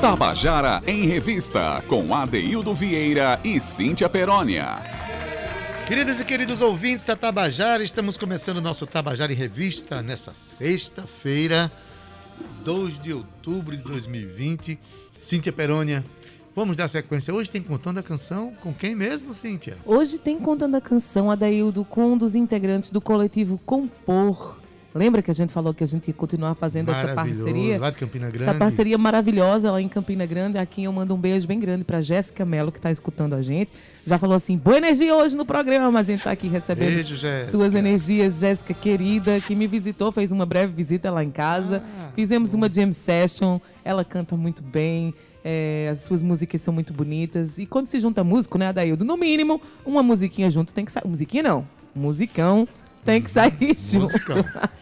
Tabajara em Revista, com Adeildo Vieira e Cíntia Perónia. Queridas e queridos ouvintes da Tabajara, estamos começando o nosso Tabajara em Revista nessa sexta-feira, 2 de outubro de 2020. Cíntia Perônia, vamos dar sequência. Hoje tem Contando a Canção com quem mesmo, Cíntia? Hoje tem Contando a Canção, Adaildo, com um dos integrantes do coletivo Compor. Lembra que a gente falou que a gente ia continuar fazendo essa parceria? Lá de Campina Grande. Essa parceria maravilhosa lá em Campina Grande. Aqui eu mando um beijo bem grande para Jéssica Mello, que está escutando a gente. Já falou assim: boa energia hoje no programa. A gente está aqui recebendo beijo, suas energias. Jéssica querida, que me visitou, fez uma breve visita lá em casa. Ah, Fizemos bom. uma jam session. Ela canta muito bem. É, as suas músicas são muito bonitas. E quando se junta músico, né, Adaildo? No mínimo, uma musiquinha junto tem que sair. Musiquinha não. Musicão tem que sair junto.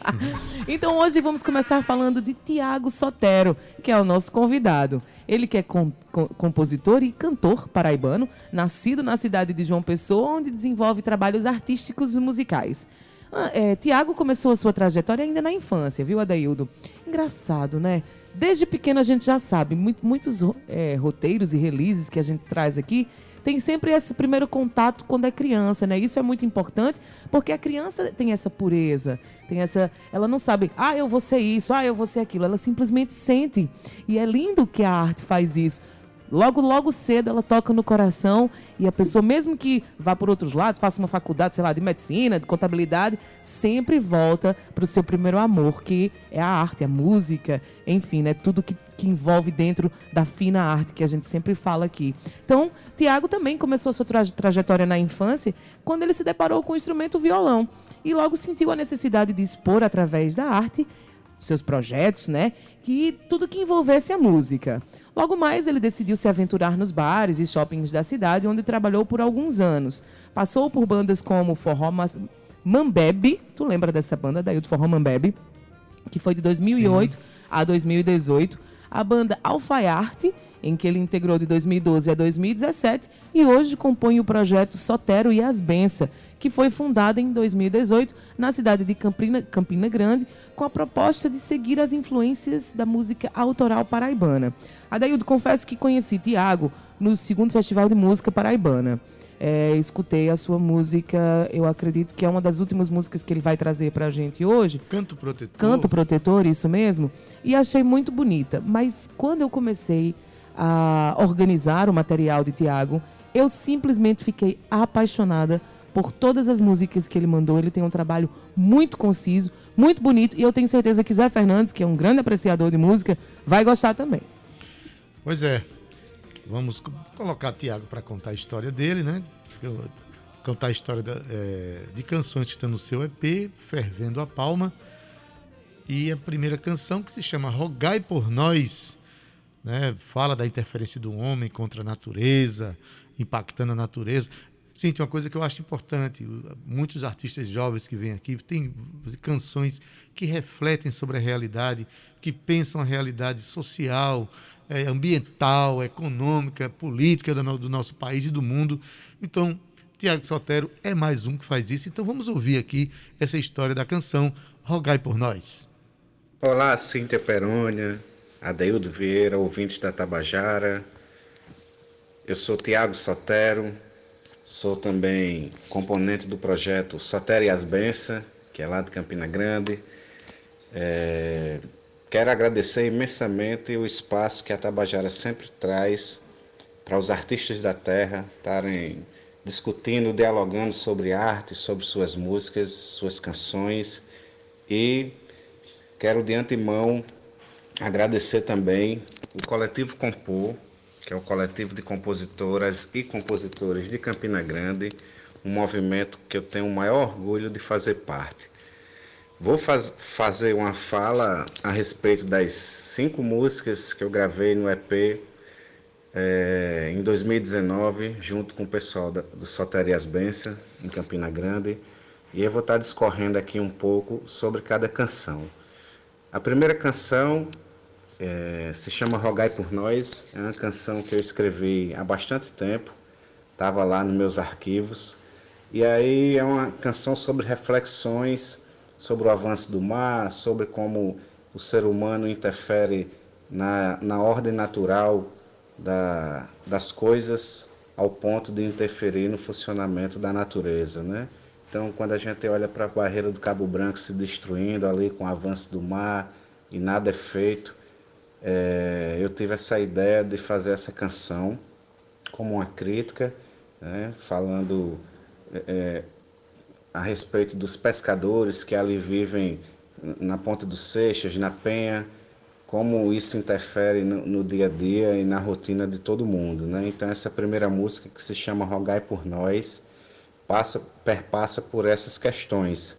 então hoje vamos começar falando de Tiago Sotero, que é o nosso convidado. Ele que é com, com, compositor e cantor paraibano, nascido na cidade de João Pessoa, onde desenvolve trabalhos artísticos e musicais. Ah, é, Tiago começou a sua trajetória ainda na infância, viu, Adaildo? Engraçado, né? Desde pequeno a gente já sabe, muito, muitos é, roteiros e releases que a gente traz aqui tem sempre esse primeiro contato quando é criança, né? Isso é muito importante, porque a criança tem essa pureza, tem essa, ela não sabe, ah, eu vou ser isso, ah, eu vou ser aquilo, ela simplesmente sente. E é lindo que a arte faz isso. Logo, logo cedo ela toca no coração e a pessoa, mesmo que vá por outros lados, faça uma faculdade, sei lá, de medicina, de contabilidade, sempre volta para o seu primeiro amor, que é a arte, a música, enfim, né? Tudo que, que envolve dentro da fina arte que a gente sempre fala aqui. Então, Tiago também começou a sua tra trajetória na infância quando ele se deparou com o instrumento violão e logo sentiu a necessidade de expor através da arte seus projetos, né? Que tudo que envolvesse a música. Logo mais, ele decidiu se aventurar nos bares e shoppings da cidade, onde trabalhou por alguns anos. Passou por bandas como Forró Mambebe, tu lembra dessa banda, daí do Forró Mambebe? Que foi de 2008 Sim. a 2018. A banda Alfaiarte, em que ele integrou de 2012 a 2017, e hoje compõe o projeto Sotero e as Bença, que foi fundada em 2018 na cidade de Campina, Campina Grande, com a proposta de seguir as influências da música autoral paraibana. Adaildo, confesso que conheci Tiago no segundo Festival de Música Paraibana. É, escutei a sua música, eu acredito que é uma das últimas músicas que ele vai trazer para a gente hoje. Canto Protetor. Canto Protetor, isso mesmo. E achei muito bonita. Mas quando eu comecei a organizar o material de Tiago, eu simplesmente fiquei apaixonada por todas as músicas que ele mandou. Ele tem um trabalho muito conciso, muito bonito. E eu tenho certeza que Zé Fernandes, que é um grande apreciador de música, vai gostar também. Pois é. Vamos colocar Tiago para contar a história dele, né? Eu, a história da, é, de canções que estão no seu EP, Fervendo a Palma. E a primeira canção que se chama Rogai por Nós, né? Fala da interferência do homem contra a natureza, impactando a natureza. Sim, tem uma coisa que eu acho importante. Muitos artistas jovens que vêm aqui têm canções que refletem sobre a realidade, que pensam a realidade social, é, ambiental, econômica, política do, do nosso país e do mundo. Então, Tiago Sotero é mais um que faz isso. Então, vamos ouvir aqui essa história da canção Rogai por Nós. Olá, Cíntia Perônia, Adeildo Vieira, ouvintes da Tabajara. Eu sou Tiago Sotero, Sou também componente do projeto Sotéria e as Benças, que é lá de Campina Grande. É, quero agradecer imensamente o espaço que a Tabajara sempre traz para os artistas da terra estarem discutindo, dialogando sobre arte, sobre suas músicas, suas canções. E quero de antemão agradecer também o Coletivo Compor, que é o coletivo de compositoras e compositores de Campina Grande, um movimento que eu tenho o maior orgulho de fazer parte. Vou faz, fazer uma fala a respeito das cinco músicas que eu gravei no EP é, em 2019, junto com o pessoal da, do Soterias Bença, em Campina Grande, e eu vou estar discorrendo aqui um pouco sobre cada canção. A primeira canção é, se chama Rogai por Nós, é uma canção que eu escrevi há bastante tempo, estava lá nos meus arquivos. E aí é uma canção sobre reflexões sobre o avanço do mar, sobre como o ser humano interfere na, na ordem natural da, das coisas ao ponto de interferir no funcionamento da natureza, né? Então, quando a gente olha para a barreira do Cabo Branco se destruindo ali com o avanço do mar e nada é feito, é, eu tive essa ideia de fazer essa canção como uma crítica, né, falando é, a respeito dos pescadores que ali vivem na Ponta dos Seixas, na Penha, como isso interfere no, no, dia a dia e na rotina de todo mundo. Né? Então, essa primeira música, que se chama Rogai por Nós, passa, perpassa por essas questões.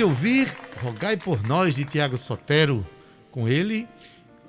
De ouvir Rogai por Nós de Tiago Sotero, com ele,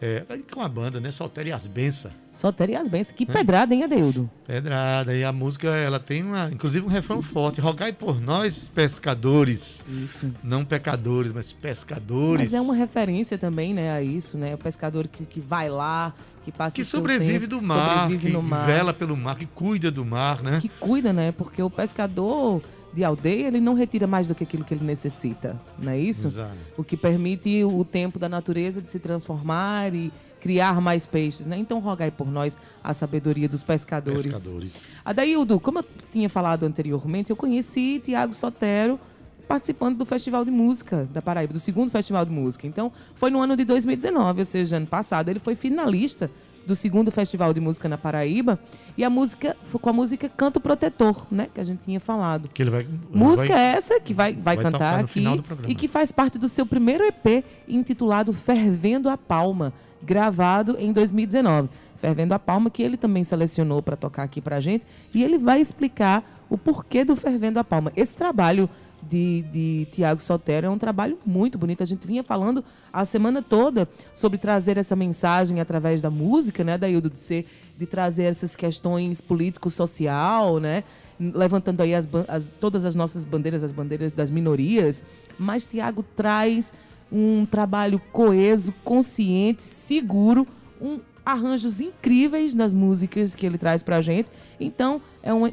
é, com a banda, né? Sotero e as Benças. Sotero e as Benças. Que é. pedrada, hein, Adeildo? Pedrada. E a música, ela tem uma, inclusive um refrão forte. Rogai por nós, pescadores. Isso. Não pecadores, mas pescadores. Mas é uma referência também, né, a isso, né? O pescador que, que vai lá, que passa que sobrevive tempo, do mar, sobrevive que mar. vela pelo mar, que cuida do mar, né? Que cuida, né? Porque o pescador de aldeia, ele não retira mais do que aquilo que ele necessita, não é isso? Exato. O que permite o tempo da natureza de se transformar e criar mais peixes, né? Então rogai por nós a sabedoria dos pescadores. Pescadores. Adaildo, como eu tinha falado anteriormente, eu conheci Tiago Sotero participando do Festival de Música da Paraíba, do segundo Festival de Música. Então, foi no ano de 2019, ou seja, ano passado, ele foi finalista do segundo Festival de Música na Paraíba. E a música foi com a música Canto Protetor, né? Que a gente tinha falado. Que ele vai, música vai, essa que vai, vai, vai cantar aqui e que faz parte do seu primeiro EP intitulado Fervendo a Palma, gravado em 2019. Fervendo a Palma, que ele também selecionou para tocar aqui para a gente. E ele vai explicar o porquê do Fervendo a Palma. Esse trabalho de, de Tiago Sotero. É um trabalho muito bonito. A gente vinha falando a semana toda sobre trazer essa mensagem através da música, né, Daildo, de, ser, de trazer essas questões político-social, né? Levantando aí as, as, todas as nossas bandeiras, as bandeiras das minorias. Mas Tiago traz um trabalho coeso, consciente, seguro, um, arranjos incríveis nas músicas que ele traz pra gente. Então, é um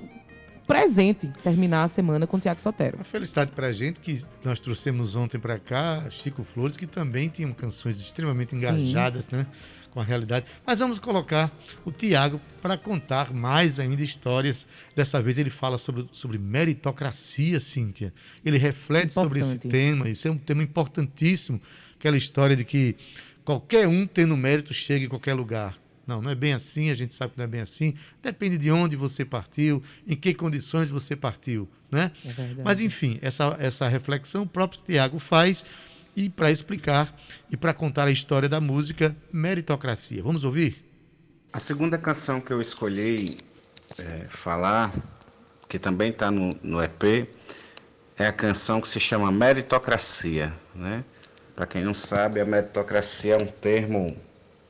presente terminar a semana com o Tiago Sotero. Uma felicidade para a gente que nós trouxemos ontem para cá Chico Flores, que também tinham canções extremamente engajadas, Sim. né? Com a realidade. Mas vamos colocar o Tiago para contar mais ainda histórias. Dessa vez ele fala sobre, sobre meritocracia, Cíntia. Ele reflete Importante. sobre esse tema. Isso é um tema importantíssimo. Aquela história de que qualquer um tendo mérito chega em qualquer lugar. Não, não é bem assim, a gente sabe que não é bem assim. Depende de onde você partiu, em que condições você partiu, né? É Mas, enfim, essa, essa reflexão o próprio Tiago faz e para explicar e para contar a história da música Meritocracia. Vamos ouvir? A segunda canção que eu escolhi é, falar, que também está no, no EP, é a canção que se chama Meritocracia, né? Para quem não sabe, a meritocracia é um termo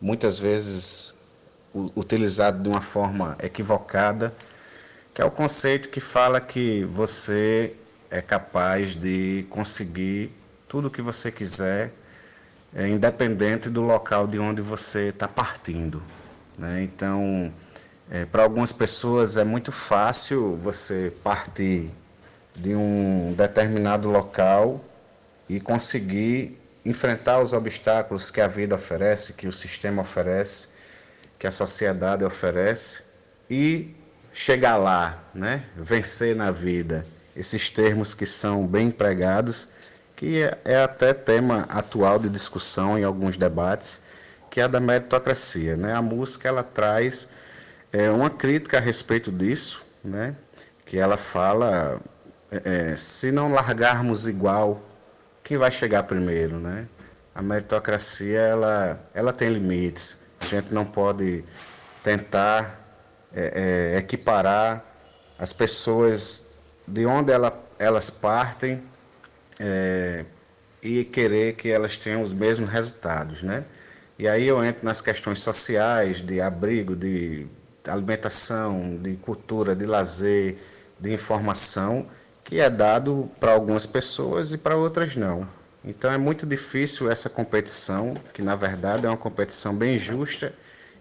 muitas vezes utilizado de uma forma equivocada, que é o conceito que fala que você é capaz de conseguir tudo o que você quiser, é, independente do local de onde você está partindo. Né? Então, é, para algumas pessoas é muito fácil você partir de um determinado local e conseguir enfrentar os obstáculos que a vida oferece, que o sistema oferece, que a sociedade oferece e chegar lá, né? vencer na vida. Esses termos que são bem empregados, que é, é até tema atual de discussão em alguns debates, que é a da meritocracia. Né? A música ela traz é, uma crítica a respeito disso, né? que ela fala, é, é se não largarmos igual, quem vai chegar primeiro? Né? A meritocracia ela, ela tem limites a gente não pode tentar é, é, equiparar as pessoas de onde ela, elas partem é, e querer que elas tenham os mesmos resultados, né? E aí eu entro nas questões sociais, de abrigo, de alimentação, de cultura, de lazer, de informação, que é dado para algumas pessoas e para outras não. Então é muito difícil essa competição, que na verdade é uma competição bem justa,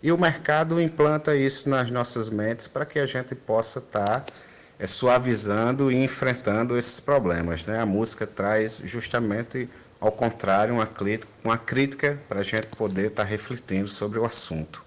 e o mercado implanta isso nas nossas mentes para que a gente possa estar tá, é, suavizando e enfrentando esses problemas. Né? A música traz justamente ao contrário uma crítica, para a gente poder estar tá refletindo sobre o assunto.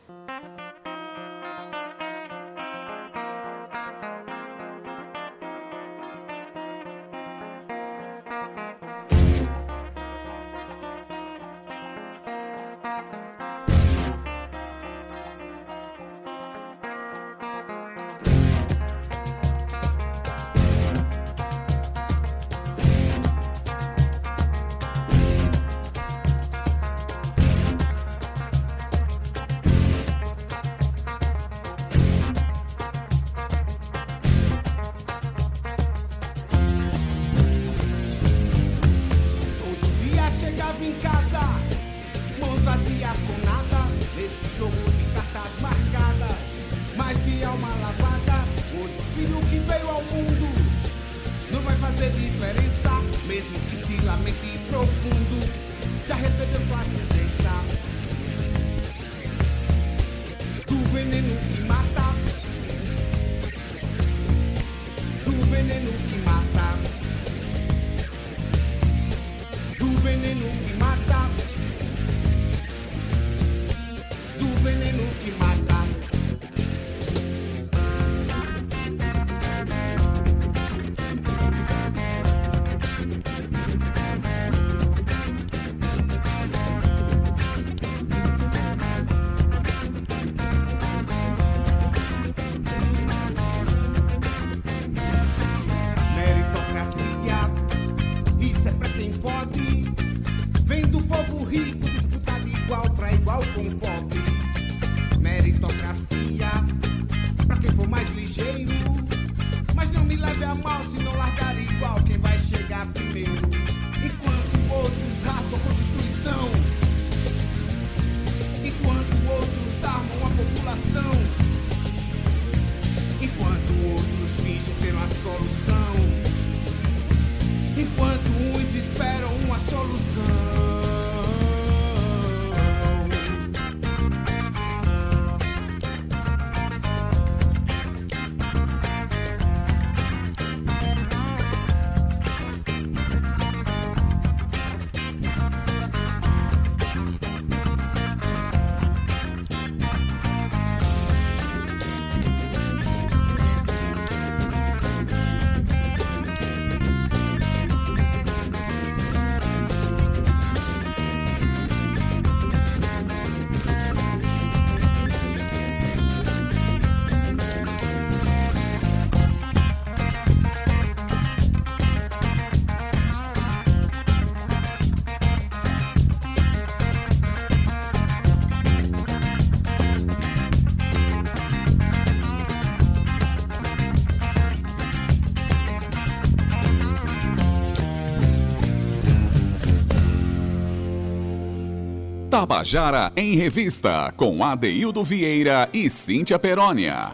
Tabajara em Revista, com Adeildo Vieira e Cíntia Perónia.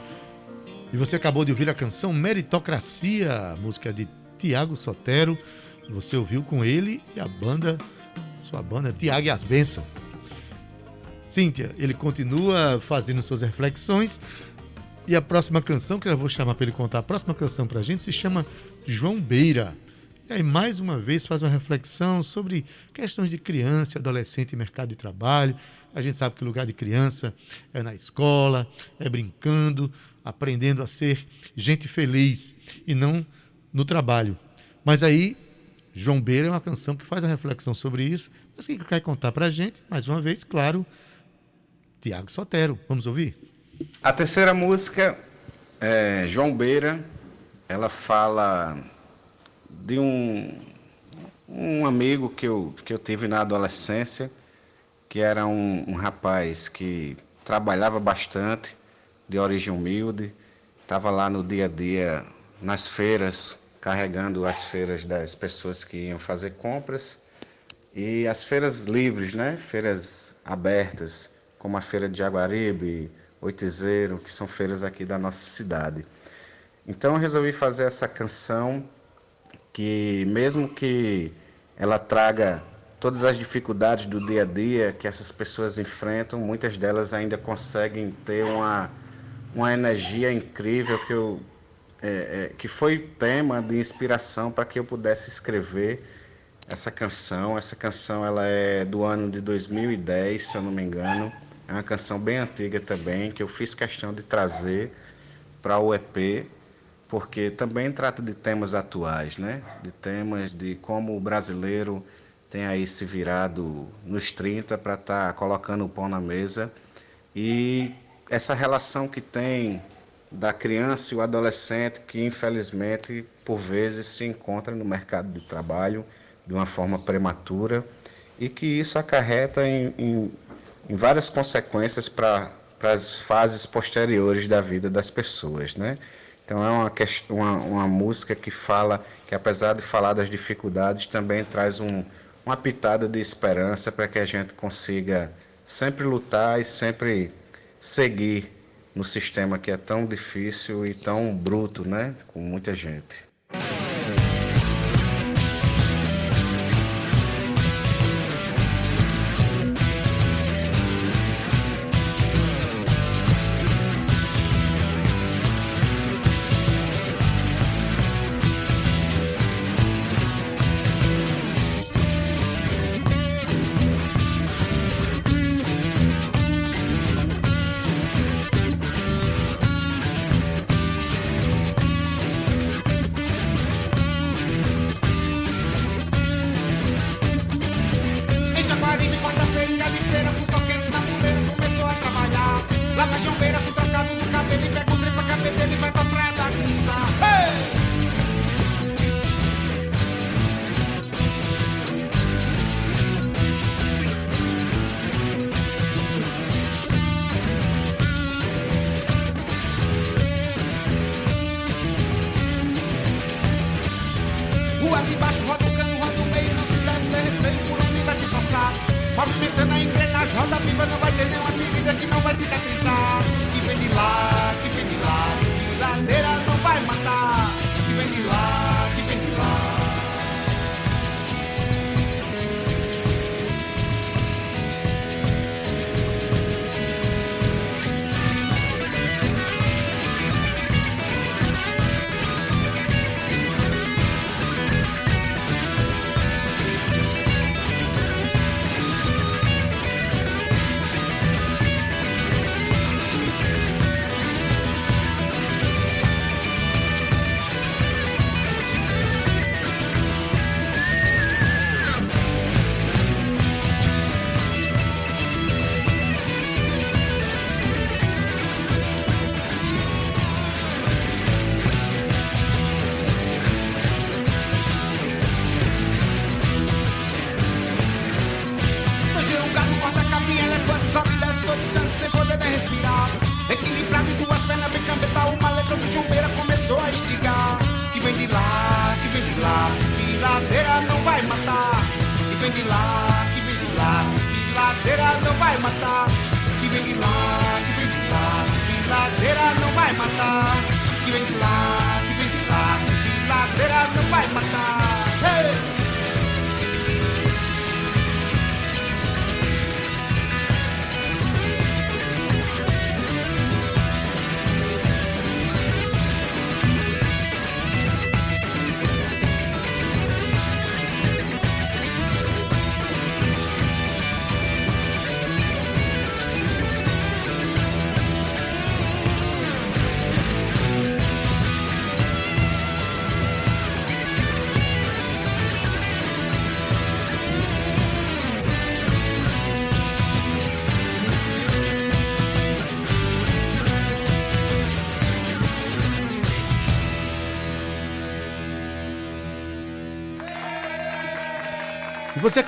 E você acabou de ouvir a canção Meritocracia, música de Tiago Sotero. Você ouviu com ele e a banda, sua banda, Tiago e as Bênçãos. Cíntia, ele continua fazendo suas reflexões. E a próxima canção, que eu vou chamar para ele contar, a próxima canção para a gente se chama João Beira. E aí, mais uma vez, faz uma reflexão sobre questões de criança, adolescente e mercado de trabalho. A gente sabe que o lugar de criança é na escola, é brincando, aprendendo a ser gente feliz e não no trabalho. Mas aí, João Beira é uma canção que faz uma reflexão sobre isso. Mas quem quer contar para a gente, mais uma vez, claro, Tiago Sotero. Vamos ouvir? A terceira música é João Beira. Ela fala de um, um amigo que eu, que eu tive na adolescência, que era um, um rapaz que trabalhava bastante, de origem humilde, estava lá no dia a dia, nas feiras, carregando as feiras das pessoas que iam fazer compras e as feiras livres, né? Feiras abertas, como a feira de Jaguaribe, Oitizeiro, que são feiras aqui da nossa cidade. Então eu resolvi fazer essa canção que mesmo que ela traga todas as dificuldades do dia a dia que essas pessoas enfrentam, muitas delas ainda conseguem ter uma, uma energia incrível que, eu, é, é, que foi tema de inspiração para que eu pudesse escrever essa canção. Essa canção ela é do ano de 2010, se eu não me engano. É uma canção bem antiga também, que eu fiz questão de trazer para o EP porque também trata de temas atuais, né? De temas de como o brasileiro tem aí se virado nos 30 para estar tá colocando o pão na mesa e essa relação que tem da criança e o adolescente que infelizmente por vezes se encontra no mercado de trabalho de uma forma prematura e que isso acarreta em, em, em várias consequências para as fases posteriores da vida das pessoas, né? Então é uma, uma, uma, música que fala, que apesar de falar das dificuldades, também traz um, uma pitada de esperança para que a gente consiga sempre lutar e sempre seguir no sistema que é tão difícil e tão bruto, né? Com muita gente.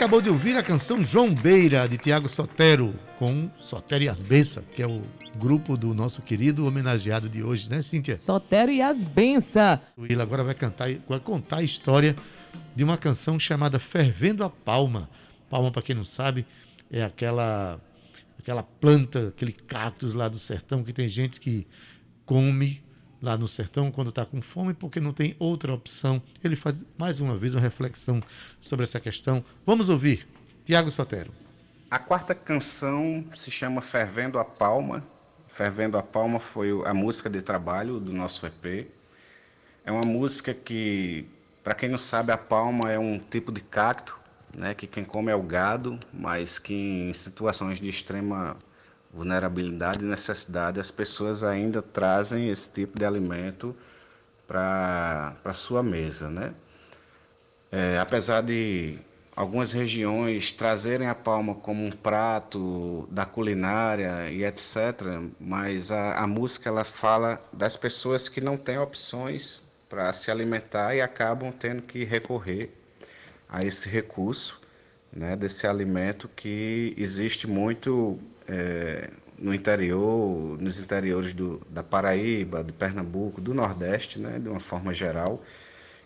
Acabou de ouvir a canção João Beira, de Tiago Sotero, com Sotero e Asbença, que é o grupo do nosso querido homenageado de hoje, né, Cíntia? Sotero e Asbença. O Willa agora vai, cantar, vai contar a história de uma canção chamada Fervendo a Palma. Palma, para quem não sabe, é aquela, aquela planta, aquele cactus lá do sertão que tem gente que come lá no sertão quando está com fome, porque não tem outra opção. Ele faz mais uma vez uma reflexão sobre essa questão. Vamos ouvir. Tiago Sotero. A quarta canção se chama Fervendo a Palma. Fervendo a Palma foi a música de trabalho do nosso EP. É uma música que, para quem não sabe, a palma é um tipo de cacto, né, que quem come é o gado, mas que em situações de extrema vulnerabilidade e necessidade, as pessoas ainda trazem esse tipo de alimento para a sua mesa. Né? É, apesar de algumas regiões trazerem a palma como um prato da culinária e etc., mas a, a música ela fala das pessoas que não têm opções para se alimentar e acabam tendo que recorrer a esse recurso, né, desse alimento que existe muito é, no interior, nos interiores do, da Paraíba, de Pernambuco, do Nordeste, né, de uma forma geral.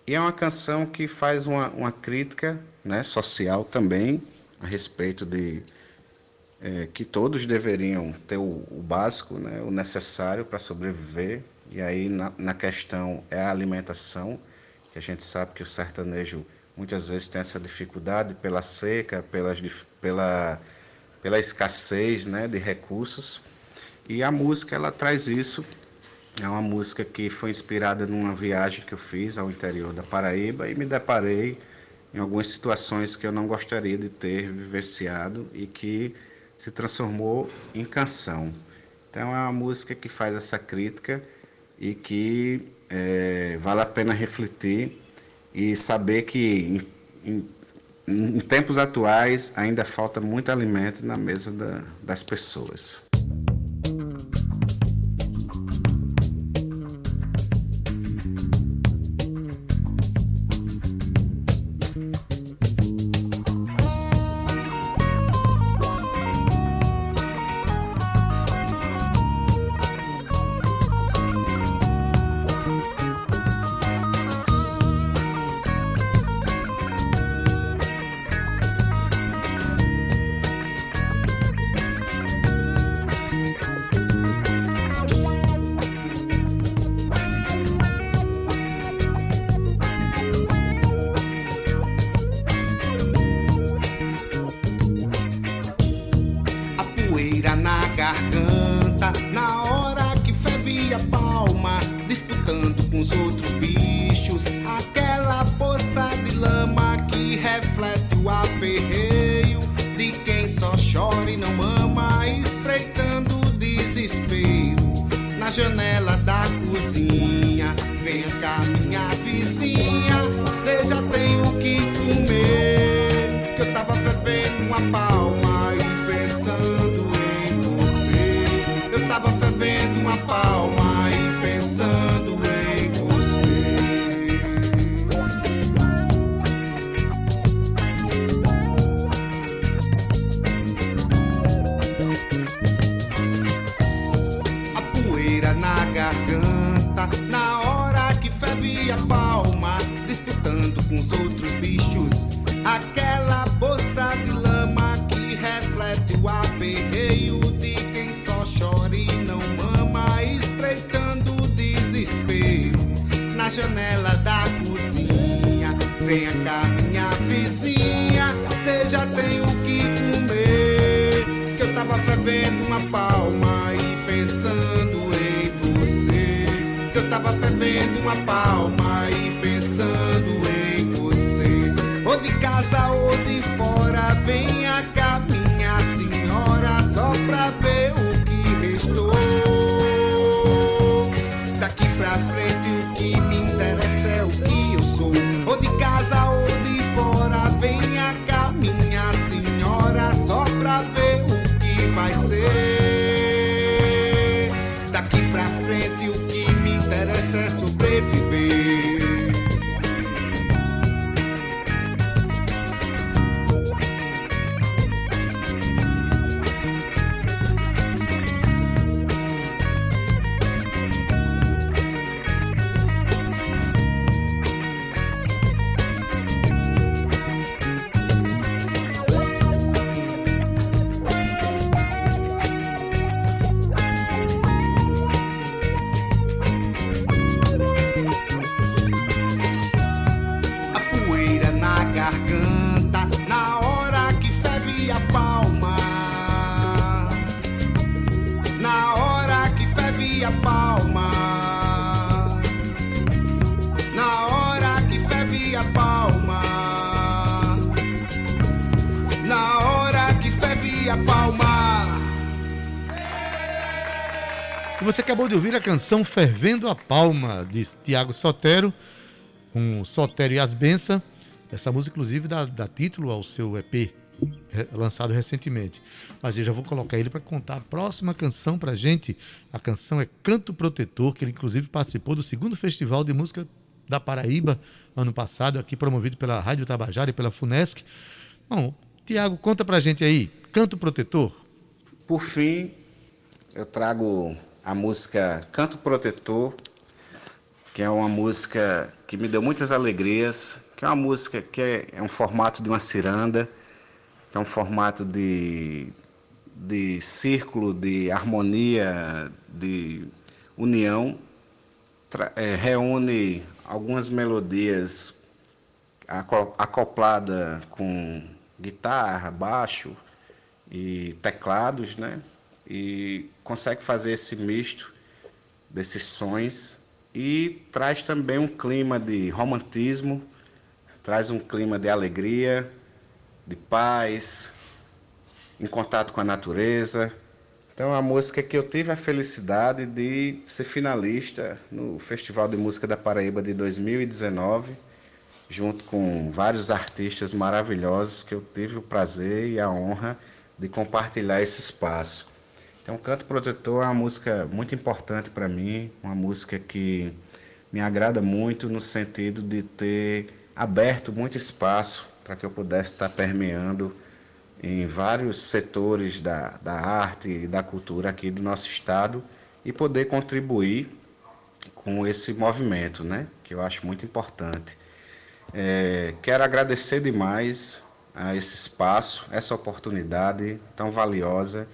E é uma canção que faz uma, uma crítica né, social também a respeito de é, que todos deveriam ter o, o básico, né, o necessário para sobreviver. E aí na, na questão é a alimentação, que a gente sabe que o sertanejo muitas vezes tem essa dificuldade pela seca, pelas, pela, pela escassez né, de recursos. E a música ela traz isso. É uma música que foi inspirada numa viagem que eu fiz ao interior da Paraíba e me deparei em algumas situações que eu não gostaria de ter vivenciado e que se transformou em canção. Então é uma música que faz essa crítica e que é, vale a pena refletir e saber que em, em, em, tempos atuais ainda falta muito alimento na mesa da, das pessoas. Canção Fervendo a Palma, de Tiago Sotero, com Sotero e as Benças. Essa música, inclusive, dá, dá título ao seu EP, lançado recentemente. Mas eu já vou colocar ele para contar a próxima canção para gente. A canção é Canto Protetor, que ele, inclusive, participou do segundo Festival de Música da Paraíba, ano passado, aqui promovido pela Rádio Tabajara e pela FUNESC. Bom, Tiago, conta para gente aí, Canto Protetor. Por fim, eu trago a música Canto Protetor, que é uma música que me deu muitas alegrias, que é uma música que é, é um formato de uma ciranda, que é um formato de, de círculo, de harmonia, de união, é, reúne algumas melodias acoplada com guitarra, baixo e teclados, né? E consegue fazer esse misto desses sons e traz também um clima de romantismo, traz um clima de alegria, de paz, em contato com a natureza. Então, uma música que eu tive a felicidade de ser finalista no Festival de Música da Paraíba de 2019, junto com vários artistas maravilhosos que eu tive o prazer e a honra de compartilhar esse espaço. Então, Canto Protetor é uma música muito importante para mim, uma música que me agrada muito no sentido de ter aberto muito espaço para que eu pudesse estar permeando em vários setores da, da arte e da cultura aqui do nosso estado e poder contribuir com esse movimento, né? que eu acho muito importante. É, quero agradecer demais a esse espaço, essa oportunidade tão valiosa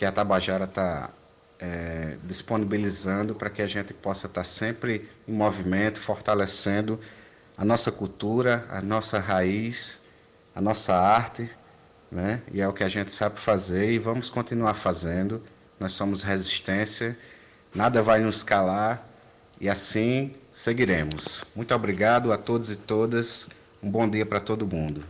que a Tabajara está é, disponibilizando para que a gente possa estar tá sempre em movimento, fortalecendo a nossa cultura, a nossa raiz, a nossa arte, né? E é o que a gente sabe fazer e vamos continuar fazendo. Nós somos resistência, nada vai nos calar e assim seguiremos. Muito obrigado a todos e todas. Um bom dia para todo mundo.